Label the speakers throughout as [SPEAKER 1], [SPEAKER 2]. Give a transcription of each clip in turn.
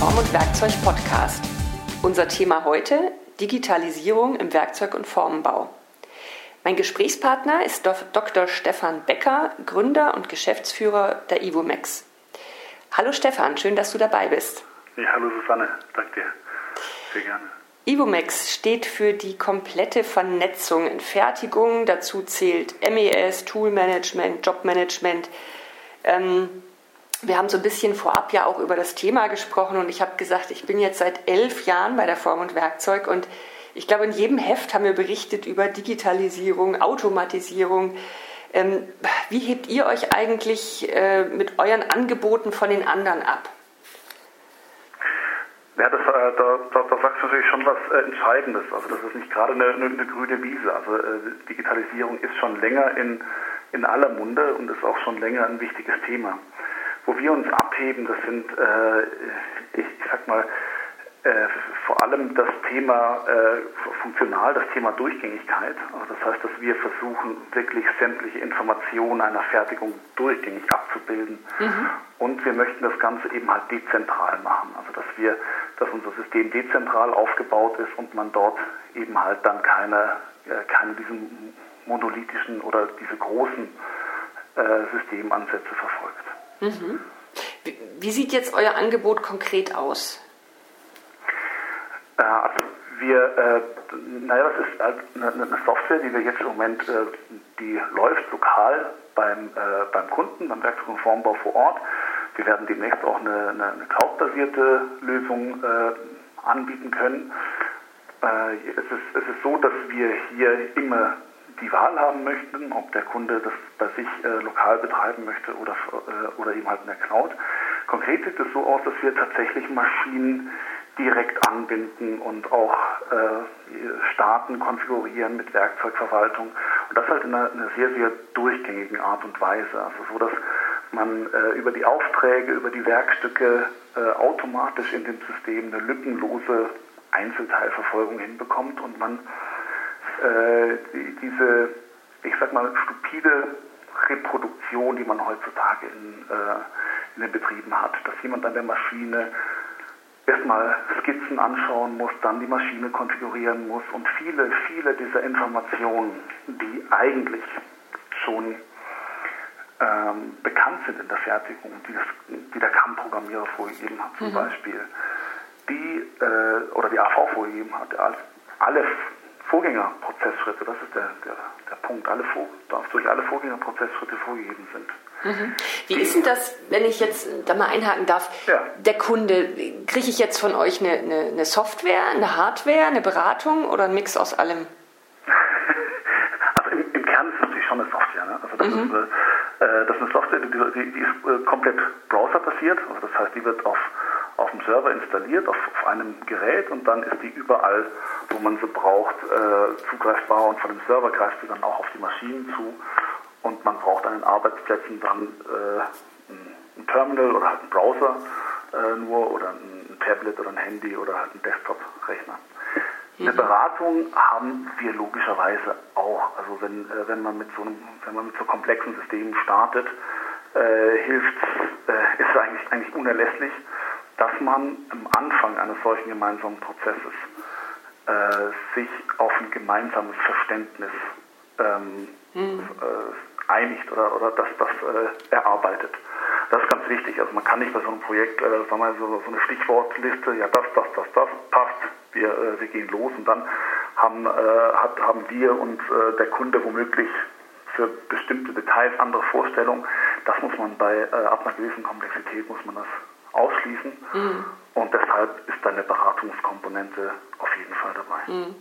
[SPEAKER 1] Form- und Werkzeug-Podcast. Unser Thema heute: Digitalisierung im Werkzeug- und Formenbau. Mein Gesprächspartner ist Dr. Stefan Becker, Gründer und Geschäftsführer der Ivomex. Hallo Stefan, schön, dass du dabei bist.
[SPEAKER 2] Ja, hallo Susanne, danke dir. Sehr gerne.
[SPEAKER 1] Ivomex steht für die komplette Vernetzung in Fertigung. Dazu zählt MES, Toolmanagement, Jobmanagement. Ähm, wir haben so ein bisschen vorab ja auch über das Thema gesprochen und ich habe gesagt, ich bin jetzt seit elf Jahren bei der Form und Werkzeug und ich glaube, in jedem Heft haben wir berichtet über Digitalisierung, Automatisierung. Ähm, wie hebt ihr euch eigentlich äh, mit euren Angeboten von den anderen ab?
[SPEAKER 2] Ja, das, äh, da, da, da, sagst du natürlich schon was äh, Entscheidendes. Also das ist nicht gerade eine, eine, eine grüne Wiese. Also äh, Digitalisierung ist schon länger in, in aller Munde und ist auch schon länger ein wichtiges Thema. Wo wir uns abheben, das sind, äh, ich, ich sag mal, äh, vor allem das Thema äh, funktional, das Thema Durchgängigkeit. Also das heißt, dass wir versuchen, wirklich sämtliche Informationen einer Fertigung durchgängig abzubilden. Mhm. Und wir möchten das Ganze eben halt dezentral machen. Also dass wir, dass unser System dezentral aufgebaut ist und man dort eben halt dann keine, äh, keine diesen monolithischen oder diese großen äh, Systemansätze verfolgt.
[SPEAKER 1] Mhm. Wie, wie sieht jetzt euer Angebot konkret aus?
[SPEAKER 2] Äh, also wir, äh, naja, das ist halt eine, eine, Software, die wir jetzt im Moment, äh, die läuft lokal beim, äh, beim Kunden, beim Werkzeug- und Formbau vor Ort. Wir werden demnächst auch eine, eine, eine cloud-basierte Lösung äh, anbieten können. Äh, es, ist, es ist so, dass wir hier immer die Wahl haben möchten, ob der Kunde das bei sich äh, lokal betreiben möchte oder, äh, oder eben halt in der Cloud. Konkret sieht es so aus, dass wir tatsächlich Maschinen direkt anbinden und auch äh, starten, konfigurieren mit Werkzeugverwaltung. Und das halt in einer, einer sehr, sehr durchgängigen Art und Weise. Also so, dass man äh, über die Aufträge, über die Werkstücke äh, automatisch in dem System eine lückenlose Einzelteilverfolgung hinbekommt und man äh, die, diese, ich sag mal, stupide Reproduktion, die man heutzutage in, äh, in den Betrieben hat, dass jemand an der Maschine erstmal Skizzen anschauen muss, dann die Maschine konfigurieren muss und viele, viele dieser Informationen, die eigentlich schon ähm, bekannt sind in der Fertigung, die, das, die der CAM-Programmierer vorgegeben hat zum mhm. Beispiel, die äh, oder die AV vorgegeben hat, alle Vorgängerprozessschritte, das ist der, der, der Punkt, alle Vor, durch alle Vorgängerprozessschritte vorgegeben sind.
[SPEAKER 1] Mhm. Wie ist denn das, wenn ich jetzt da mal einhaken darf, ja. der Kunde, kriege ich jetzt von euch eine, eine, eine, Software, eine Hardware, eine Beratung oder ein Mix aus allem?
[SPEAKER 2] Also im, im Kern ist es natürlich schon eine Software. Ne? Also das, mhm. ist, äh, das ist eine Software, die, die, die ist äh, komplett browserbasiert, also das heißt, die wird auf auf dem Server installiert, auf, auf, einem Gerät und dann ist die überall, wo man sie braucht, äh, zugreifbar und von dem Server greift sie dann auch auf die Maschinen zu und man braucht an den Arbeitsplätzen dann äh, ein, Terminal oder halt einen Browser äh, nur oder ein, Tablet oder ein Handy oder halt einen Desktop-Rechner. Eine mhm. Beratung haben wir logischerweise auch. Also wenn, äh, wenn man mit so einem, wenn man mit so komplexen Systemen startet, äh, hilft, äh, ist eigentlich, eigentlich unerlässlich dass man am Anfang eines solchen gemeinsamen Prozesses äh, sich auf ein gemeinsames Verständnis ähm, mhm. äh, einigt oder, oder das, das äh, erarbeitet. Das ist ganz wichtig. Also man kann nicht bei so einem Projekt, äh, sagen wir so, so eine Stichwortliste, ja das, das, das, das passt, wir, äh, wir gehen los und dann haben, äh, hat, haben wir und äh, der Kunde womöglich für bestimmte Details andere Vorstellungen. Das muss man bei ab einer gewissen Komplexität muss man das ausschließen. Mhm. Und deshalb ist da eine Beratungskomponente auf jeden Fall dabei. Mhm.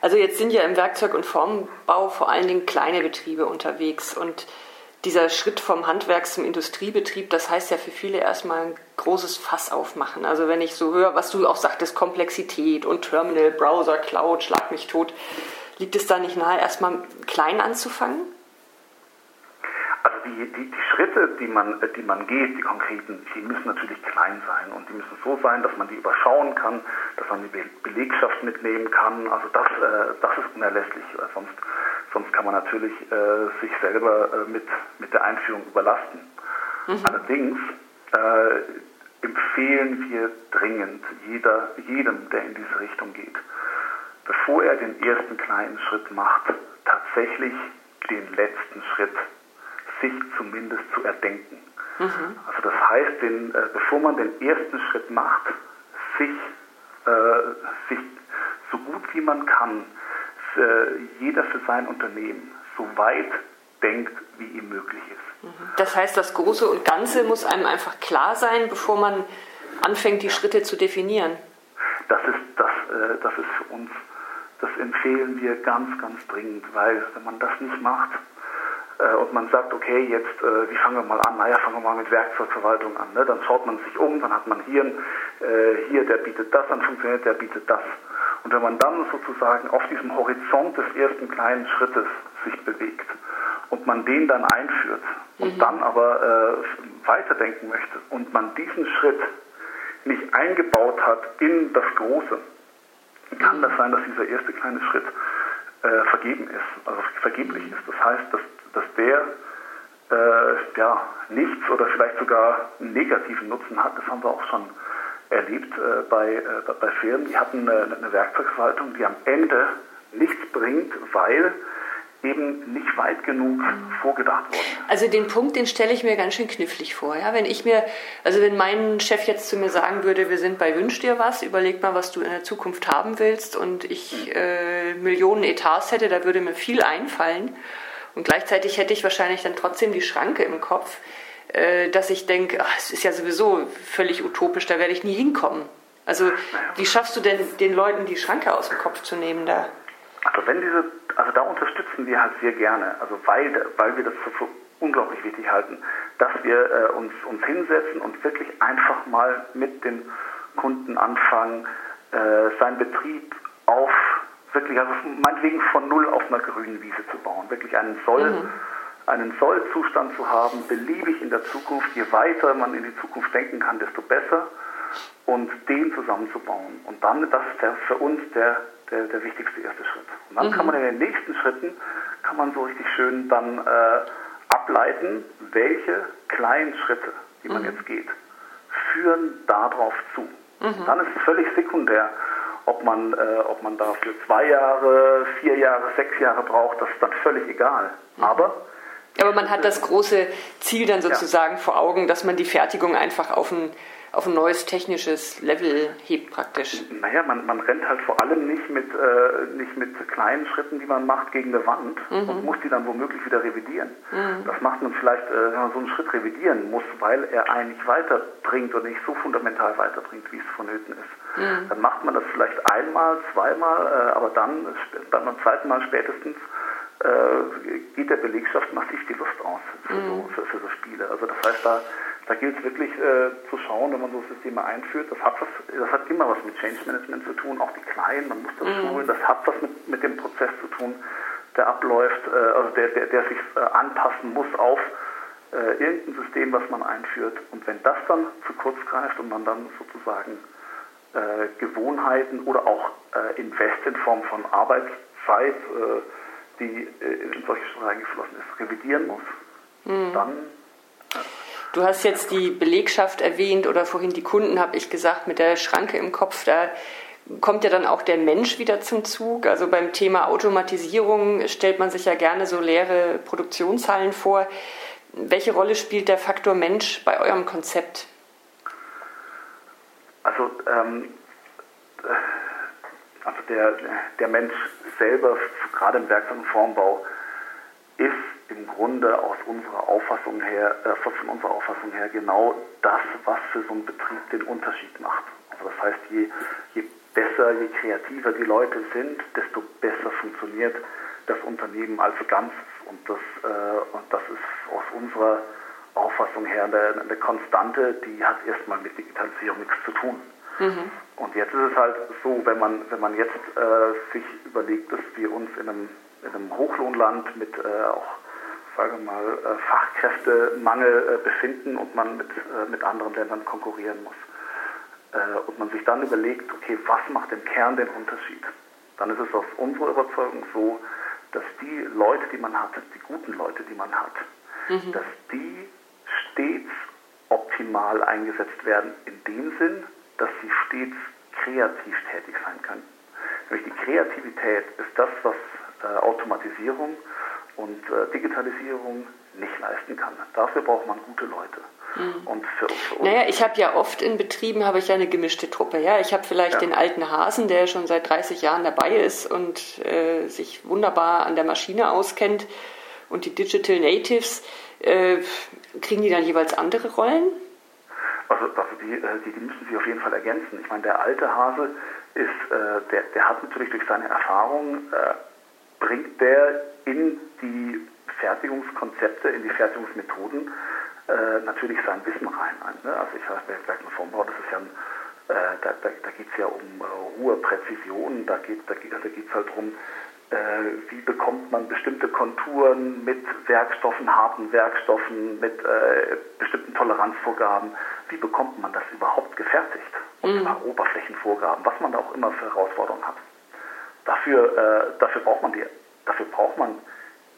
[SPEAKER 1] Also jetzt sind ja im Werkzeug- und Formbau vor allen Dingen kleine Betriebe unterwegs und dieser Schritt vom Handwerk zum Industriebetrieb, das heißt ja für viele erstmal ein großes Fass aufmachen. Also wenn ich so höre, was du auch sagtest, Komplexität und Terminal, Browser, Cloud, schlag mich tot, liegt es da nicht nahe, erstmal klein anzufangen?
[SPEAKER 2] Die, die, die Schritte, die man, die man geht, die konkreten, die müssen natürlich klein sein und die müssen so sein, dass man die überschauen kann, dass man die Belegschaft mitnehmen kann. Also das, äh, das ist unerlässlich, weil sonst, sonst kann man natürlich äh, sich selber äh, mit, mit der Einführung überlasten. Mhm. Allerdings äh, empfehlen wir dringend jeder, jedem, der in diese Richtung geht, bevor er den ersten kleinen Schritt macht, tatsächlich den letzten Schritt sich zumindest zu erdenken. Mhm. Also das heißt, den, äh, bevor man den ersten Schritt macht, sich, äh, sich so gut wie man kann, für jeder für sein Unternehmen, so weit denkt, wie ihm möglich ist.
[SPEAKER 1] Mhm. Das heißt, das Große und Ganze muss einem einfach klar sein, bevor man anfängt, die Schritte zu definieren.
[SPEAKER 2] Das ist, das, äh, das ist für uns, das empfehlen wir ganz, ganz dringend, weil wenn man das nicht macht, äh, und man sagt, okay, jetzt, äh, wie fangen wir mal an? Naja, fangen wir mal mit Werkzeugverwaltung an. Ne? Dann schaut man sich um, dann hat man hier, äh, hier, der bietet das an, funktioniert, der bietet das. Und wenn man dann sozusagen auf diesem Horizont des ersten kleinen Schrittes sich bewegt und man den dann einführt und mhm. dann aber äh, weiterdenken möchte und man diesen Schritt nicht eingebaut hat in das Große, kann mhm. das sein, dass dieser erste kleine Schritt äh, vergeben ist, also vergeblich ist. Das heißt, dass, dass der äh, ja, nichts oder vielleicht sogar einen negativen Nutzen hat. Das haben wir auch schon erlebt äh, bei, äh, bei Firmen, die hatten eine, eine Werkzeugverwaltung, die am Ende nichts bringt, weil eben nicht weit genug vorgedacht worden.
[SPEAKER 1] Also den Punkt, den stelle ich mir ganz schön knifflig vor. Ja? Wenn ich mir, also wenn mein Chef jetzt zu mir sagen würde, wir sind bei Wünsch dir was, überleg mal, was du in der Zukunft haben willst und ich äh, Millionen Etats hätte, da würde mir viel einfallen. Und gleichzeitig hätte ich wahrscheinlich dann trotzdem die Schranke im Kopf, äh, dass ich denke, es ist ja sowieso völlig utopisch, da werde ich nie hinkommen. Also wie schaffst du denn den Leuten die Schranke aus dem Kopf zu nehmen da?
[SPEAKER 2] Also wenn diese, also da unterstützen wir halt sehr gerne, also weil, weil wir das für unglaublich wichtig halten, dass wir äh, uns, uns hinsetzen und wirklich einfach mal mit den Kunden anfangen, äh, seinen Betrieb auf wirklich, also meinetwegen von null auf einer grünen Wiese zu bauen, wirklich einen Soll. Mhm einen Sollzustand zu haben, beliebig in der Zukunft. Je weiter man in die Zukunft denken kann, desto besser. Und den zusammenzubauen. Und dann, das ist der, für uns der, der, der wichtigste erste Schritt. Und dann mhm. kann man in den nächsten Schritten, kann man so richtig schön dann äh, ableiten, welche kleinen Schritte, die man mhm. jetzt geht, führen darauf zu. Mhm. Dann ist es völlig sekundär, ob man, äh, ob man dafür zwei Jahre, vier Jahre, sechs Jahre braucht, das ist dann völlig egal. Mhm. Aber
[SPEAKER 1] aber man hat das große Ziel dann sozusagen ja. vor Augen, dass man die Fertigung einfach auf ein, auf ein neues technisches Level hebt praktisch.
[SPEAKER 2] Naja, man, man rennt halt vor allem nicht mit, äh, nicht mit kleinen Schritten, die man macht, gegen eine Wand mhm. und muss die dann womöglich wieder revidieren. Mhm. Das macht man vielleicht, äh, wenn man so einen Schritt revidieren muss, weil er eigentlich weiterbringt und nicht so fundamental weiterbringt, wie es vonnöten ist. Mhm. Dann macht man das vielleicht einmal, zweimal, äh, aber dann beim zweiten Mal spätestens äh, geht der Belegschaft massiv die Lust aus für, mhm. so, für, für, so, Spiele. Also das heißt, da, da gilt es wirklich äh, zu schauen, wenn man so Systeme einführt. Das hat, was, das hat immer was mit Change Management zu tun, auch die Kleinen, man muss das mhm. schulen. Das hat was mit, mit dem Prozess zu tun, der abläuft, äh, also der, der, der sich äh, anpassen muss auf äh, irgendein System, was man einführt. Und wenn das dann zu kurz greift und man dann sozusagen äh, Gewohnheiten oder auch Invest in Form von Arbeitszeit, die äh, in solche Schritte eingeflossen ist, revidieren muss, mhm. dann.
[SPEAKER 1] Du hast jetzt die Belegschaft erwähnt oder vorhin die Kunden, habe ich gesagt, mit der Schranke im Kopf. Da kommt ja dann auch der Mensch wieder zum Zug. Also beim Thema Automatisierung stellt man sich ja gerne so leere Produktionshallen vor. Welche Rolle spielt der Faktor Mensch bei eurem Konzept?
[SPEAKER 2] Also, ähm, also der, der Mensch selber, gerade im Werkzeug- und Formbau, ist im Grunde aus unserer Auffassung her, äh, von unserer Auffassung her genau das, was für so einen Betrieb den Unterschied macht. Also das heißt, je, je besser, je kreativer die Leute sind, desto besser funktioniert das Unternehmen als Ganzes. Und das, äh, und das ist aus unserer Auffassung her eine, eine Konstante, die hat erstmal mit Digitalisierung nichts zu tun. Mhm. Und jetzt ist es halt so, wenn man, wenn man jetzt äh, sich überlegt, dass wir uns in einem, in einem Hochlohnland mit äh, auch, sagen wir mal, äh, Fachkräftemangel äh, befinden und man mit, äh, mit anderen Ländern konkurrieren muss. Und man sich dann überlegt, okay, was macht im Kern den Unterschied? Dann ist es aus unserer Überzeugung so, dass die Leute, die man hat, die guten Leute, die man hat, mhm. dass die stets optimal eingesetzt werden in dem Sinn, dass sie stets kreativ tätig sein können. Nämlich die Kreativität ist das, was äh, Automatisierung und äh, Digitalisierung nicht leisten kann. Dafür braucht man gute Leute.
[SPEAKER 1] Mhm. Für, für naja, ich habe ja oft in Betrieben habe ich ja eine gemischte Truppe. Ja, ich habe vielleicht ja. den alten Hasen, der schon seit 30 Jahren dabei ist und äh, sich wunderbar an der Maschine auskennt. Und die Digital Natives äh, kriegen die dann jeweils andere Rollen?
[SPEAKER 2] Also, also die, äh, die, die, müssen sich auf jeden Fall ergänzen. Ich meine, der alte Hase ist, äh, der, der hat natürlich durch seine Erfahrung äh, bringt der in die Fertigungskonzepte, in die Fertigungsmethoden äh, natürlich sein Wissen rein. Ne? Also ich sage, Werkzeug Formbau, das ist ja ein, äh, da, da, da geht es ja um äh, hohe Präzision, da geht da, da es halt darum, äh, wie bekommt man bestimmte Konturen mit Werkstoffen, harten Werkstoffen, mit äh, bestimmten Toleranzvorgaben, wie bekommt man das überhaupt gefertigt? Und mhm. zwar Oberflächenvorgaben, was man da auch immer für Herausforderungen hat. Dafür, äh, dafür braucht man die, dafür braucht man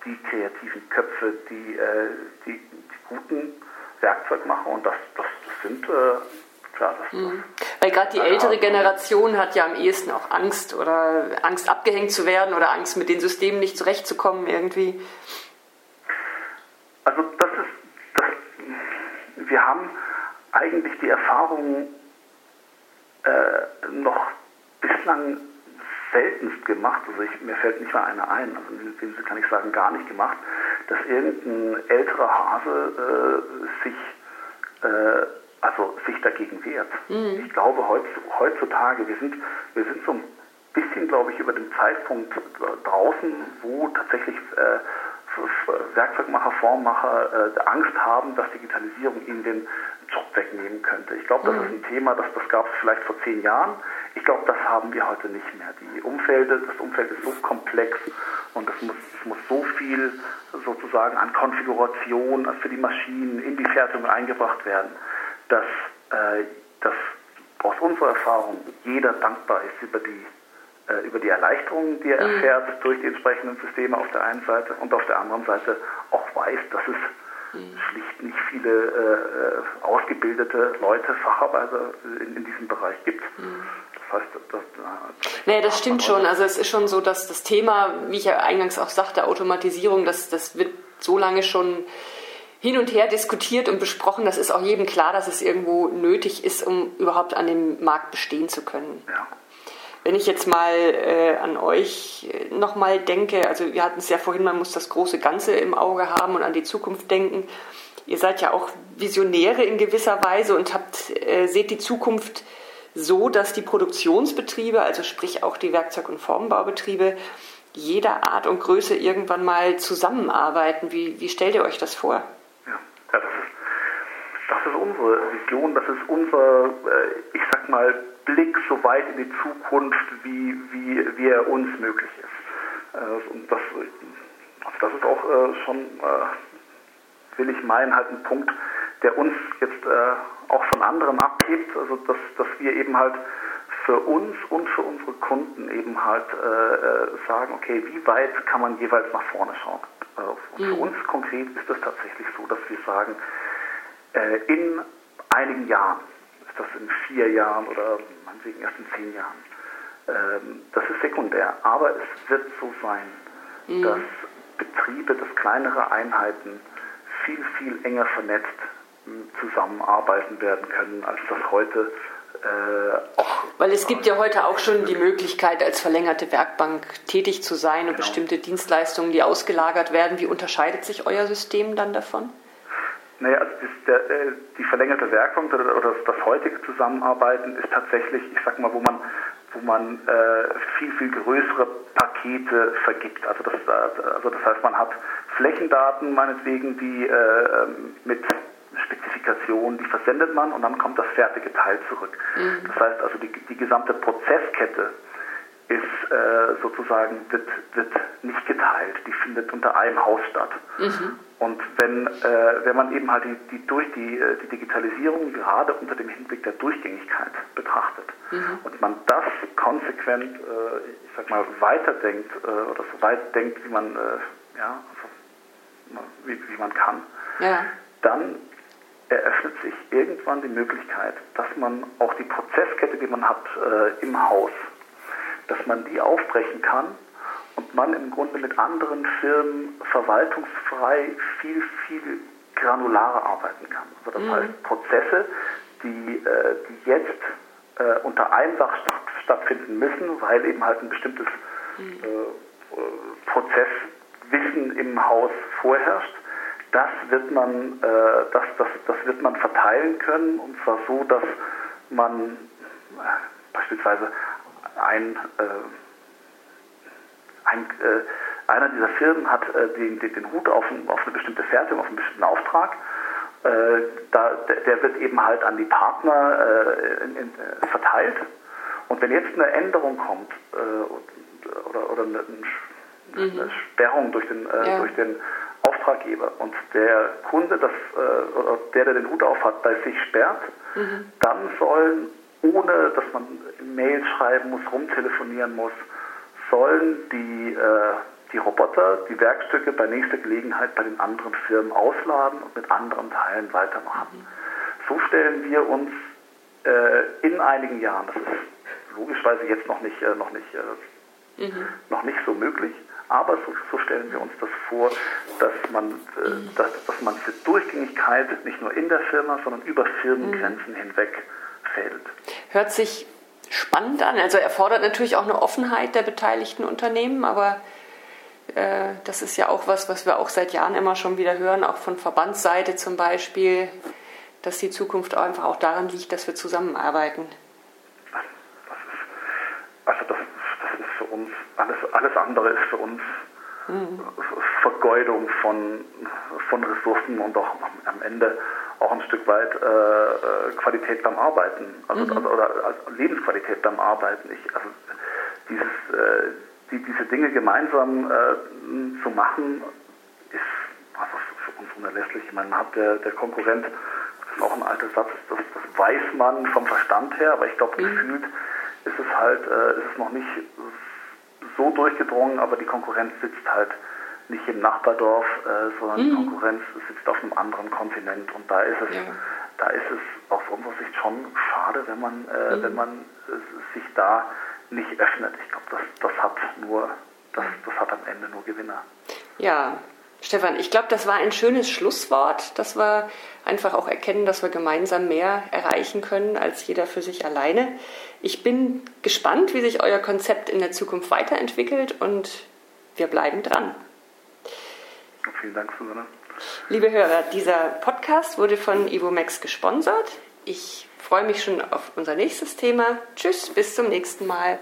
[SPEAKER 2] die kreativen Köpfe, die, äh, die, die, guten Werkzeugmacher und das, das, das sind äh, klar, das,
[SPEAKER 1] mhm. Weil gerade die ältere Generation hat ja am ehesten auch Angst oder Angst abgehängt zu werden oder Angst mit den Systemen nicht zurechtzukommen irgendwie.
[SPEAKER 2] Also das ist, das, wir haben eigentlich die Erfahrung äh, noch bislang seltenst gemacht, also ich, mir fällt nicht mal einer ein, also in dem Sinne kann ich sagen, gar nicht gemacht, dass irgendein älterer Hase äh, sich, äh, also sich dagegen wehrt. Mhm. Ich glaube heutzutage, wir sind, wir sind so ein bisschen, glaube ich, über den Zeitpunkt draußen, wo tatsächlich äh, Werkzeugmacher, Formmacher äh, Angst haben, dass Digitalisierung ihnen den wegnehmen könnte. Ich glaube, das mhm. ist ein Thema, das, das gab es vielleicht vor zehn Jahren. Ich glaube, das haben wir heute nicht mehr. Die Umfelder, das Umfeld ist so komplex und es muss, es muss so viel sozusagen an Konfiguration für die Maschinen in die Fertigung eingebracht werden, dass, äh, dass aus unserer Erfahrung jeder dankbar ist über die äh, über die Erleichterungen, die er mhm. erfährt durch die entsprechenden Systeme auf der einen Seite und auf der anderen Seite auch weiß, dass es mhm. schlicht nicht viele äh, ausgebildete Leute, Facharbeiter in, in diesem Bereich gibt. Mhm.
[SPEAKER 1] Das heißt, das, das, nee, das stimmt schon. Also es ist schon so, dass das Thema, wie ich ja eingangs auch sagte, Automatisierung, das, das wird so lange schon hin und her diskutiert und besprochen. Das ist auch jedem klar, dass es irgendwo nötig ist, um überhaupt an dem Markt bestehen zu können. Ja. Wenn ich jetzt mal äh, an euch äh, nochmal denke, also wir hatten es ja vorhin, man muss das große Ganze im Auge haben und an die Zukunft denken. Ihr seid ja auch Visionäre in gewisser Weise und habt, äh, seht die Zukunft so, dass die Produktionsbetriebe, also sprich auch die Werkzeug- und Formbaubetriebe, jeder Art und Größe irgendwann mal zusammenarbeiten. Wie, wie stellt ihr euch das vor?
[SPEAKER 2] Ja, das ist, das ist unsere Vision, das ist unser, äh, ich sag mal, Blick so weit in die Zukunft, wie, wie, wie er uns möglich ist. Äh, und das, also das ist auch äh, schon, äh, will ich meinen, halt ein Punkt, der uns jetzt auch von anderen abhebt, also dass, dass wir eben halt für uns und für unsere Kunden eben halt äh, sagen, okay, wie weit kann man jeweils nach vorne schauen? Äh, und mhm. für uns konkret ist es tatsächlich so, dass wir sagen, äh, in einigen Jahren das in vier Jahren oder meinetwegen erst in zehn Jahren. Ähm, das ist sekundär, aber es wird so sein, mhm. dass Betriebe, dass kleinere Einheiten viel, viel enger vernetzt zusammenarbeiten werden können, als das heute
[SPEAKER 1] äh, auch. Weil es gibt ja heute auch schon die Möglichkeit, als verlängerte Werkbank tätig zu sein und genau. bestimmte Dienstleistungen, die ausgelagert werden. Wie unterscheidet sich euer System dann davon?
[SPEAKER 2] Naja, also das, der, äh, die verlängerte Werkbank oder, oder das, das, heutige Zusammenarbeiten ist tatsächlich, ich sag mal, wo man, wo man äh, viel, viel größere Pakete vergibt. Also das, also das heißt, man hat Flächendaten meinetwegen, die äh, mit Spezifikationen, die versendet man und dann kommt das fertige Teil zurück. Mhm. Das heißt also, die, die gesamte Prozesskette ist äh, sozusagen, wird, wird nicht geteilt, die findet unter einem Haus statt. Mhm. Und wenn, äh, wenn man eben halt die, die, durch die, äh, die Digitalisierung gerade unter dem Hinblick der Durchgängigkeit betrachtet mhm. und man das konsequent, äh, ich sag mal, weiterdenkt äh, oder so weit denkt, wie man, äh, ja, also, wie, wie man kann, ja. dann eröffnet sich irgendwann die Möglichkeit, dass man auch die Prozesskette, die man hat im Haus, dass man die aufbrechen kann und man im Grunde mit anderen Firmen verwaltungsfrei viel, viel granularer arbeiten kann. Also das mhm. heißt, Prozesse, die, äh, die jetzt äh, unter einem Dach statt, stattfinden müssen, weil eben halt ein bestimmtes mhm. äh, Prozesswissen im Haus vorherrscht, das wird man, äh, das, das, das wird man verteilen können und zwar so, dass man äh, beispielsweise ein, äh, ein einer dieser Firmen hat den, den, den Hut auf, auf, eine bestimmte Fertigung, auf einen bestimmten Auftrag. Da, der wird eben halt an die Partner in, in, verteilt. Und wenn jetzt eine Änderung kommt oder, oder eine, eine mhm. Sperrung durch den, ja. durch den Auftraggeber und der Kunde, das, äh, der, der den Hut auf hat, bei sich sperrt, mhm. dann sollen, ohne dass man Mails schreiben muss, rumtelefonieren muss, sollen die, äh, die Roboter die Werkstücke bei nächster Gelegenheit bei den anderen Firmen ausladen und mit anderen Teilen weitermachen. Mhm. So stellen wir uns äh, in einigen Jahren, das ist logischerweise jetzt noch nicht, äh, noch nicht, äh, mhm. noch nicht so möglich, aber so, so, stellen wir uns das vor, dass man, äh, dass, dass man für Durchgängigkeit nicht nur in der Firma, sondern über Firmengrenzen mhm. hinweg fällt.
[SPEAKER 1] Hört sich spannend an. Also erfordert natürlich auch eine Offenheit der beteiligten Unternehmen, aber äh, das ist ja auch was, was wir auch seit Jahren immer schon wieder hören, auch von Verbandsseite zum Beispiel, dass die Zukunft einfach auch daran liegt, dass wir zusammenarbeiten.
[SPEAKER 2] uns, alles, alles andere ist für uns mhm. Vergeudung von, von Ressourcen und auch am Ende auch ein Stück weit äh, äh Qualität beim Arbeiten, also, mhm. also oder also Lebensqualität beim Arbeiten. Ich, also dieses, äh, die, diese Dinge gemeinsam äh, zu machen, ist also für uns unerlässlich. Ich meine, man hat der, der Konkurrent, das ist auch ein alter Satz, das, das weiß man vom Verstand her, aber ich glaube, mhm. gefühlt ist es halt, äh, ist es noch nicht so durchgedrungen, aber die Konkurrenz sitzt halt nicht im Nachbardorf, äh, sondern mhm. die Konkurrenz sitzt auf einem anderen Kontinent und da ist es, ja. da ist es aus unserer Sicht schon schade, wenn man, äh, mhm. wenn man äh, sich da nicht öffnet. Ich glaube, das, das hat nur, das, das hat am Ende nur Gewinner.
[SPEAKER 1] Ja, Stefan, ich glaube, das war ein schönes Schlusswort, dass wir einfach auch erkennen, dass wir gemeinsam mehr erreichen können als jeder für sich alleine. Ich bin gespannt, wie sich euer Konzept in der Zukunft weiterentwickelt und wir bleiben dran.
[SPEAKER 2] Vielen Dank, Susanne.
[SPEAKER 1] Liebe Hörer, dieser Podcast wurde von Ivomax gesponsert. Ich freue mich schon auf unser nächstes Thema. Tschüss, bis zum nächsten Mal.